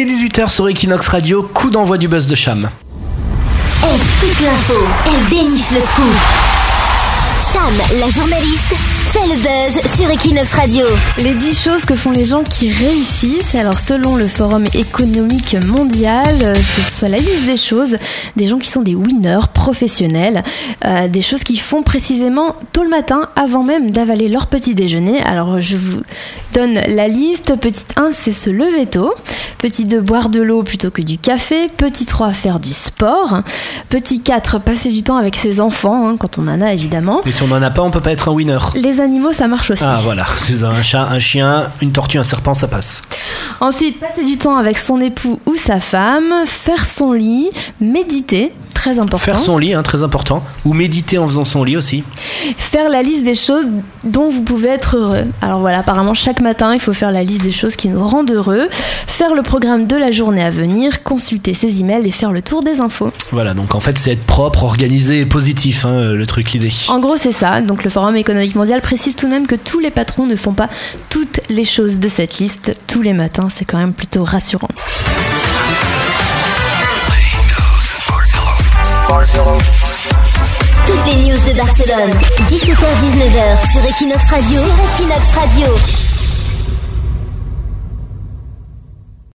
Il est 18h sur Equinox Radio, coup d'envoi du buzz de Cham. Elle scoop l'info, elle déniche le scoop. Cham, la journaliste, fait le buzz sur Equinox Radio. Les 10 choses que font les gens qui réussissent. Alors, selon le Forum économique mondial, c'est la liste des choses des gens qui sont des winners professionnels, euh, des choses qu'ils font précisément tôt le matin avant même d'avaler leur petit déjeuner. Alors, je vous donne la liste. Petite 1, c'est se lever tôt. Petit 2, boire de l'eau plutôt que du café. Petit 3, faire du sport. Petit 4, passer du temps avec ses enfants, hein, quand on en a évidemment. Et si on n'en a pas, on peut pas être un winner. Les animaux, ça marche aussi. Ah voilà, c'est un chat, un chien, une tortue, un serpent, ça passe. Ensuite, passer du temps avec son époux ou sa femme, faire son lit, méditer, très important. Faire son lit, hein, très important. Ou méditer en faisant son lit aussi. Faire la liste des choses dont vous pouvez être heureux. Alors voilà, apparemment chaque matin, il faut faire la liste des choses qui nous rendent heureux, faire le programme de la journée à venir, consulter ses emails et faire le tour des infos. Voilà, donc en fait c'est être propre, organisé et positif, hein, le truc, l'idée. En gros, c'est ça. Donc le Forum économique mondial précise tout de même que tous les patrons ne font pas toutes les choses de cette liste tous les matins. C'est quand même plutôt rassurant. Toutes les news de Barcelone, 17h-19h sur Equinox Radio. Equinox Radio.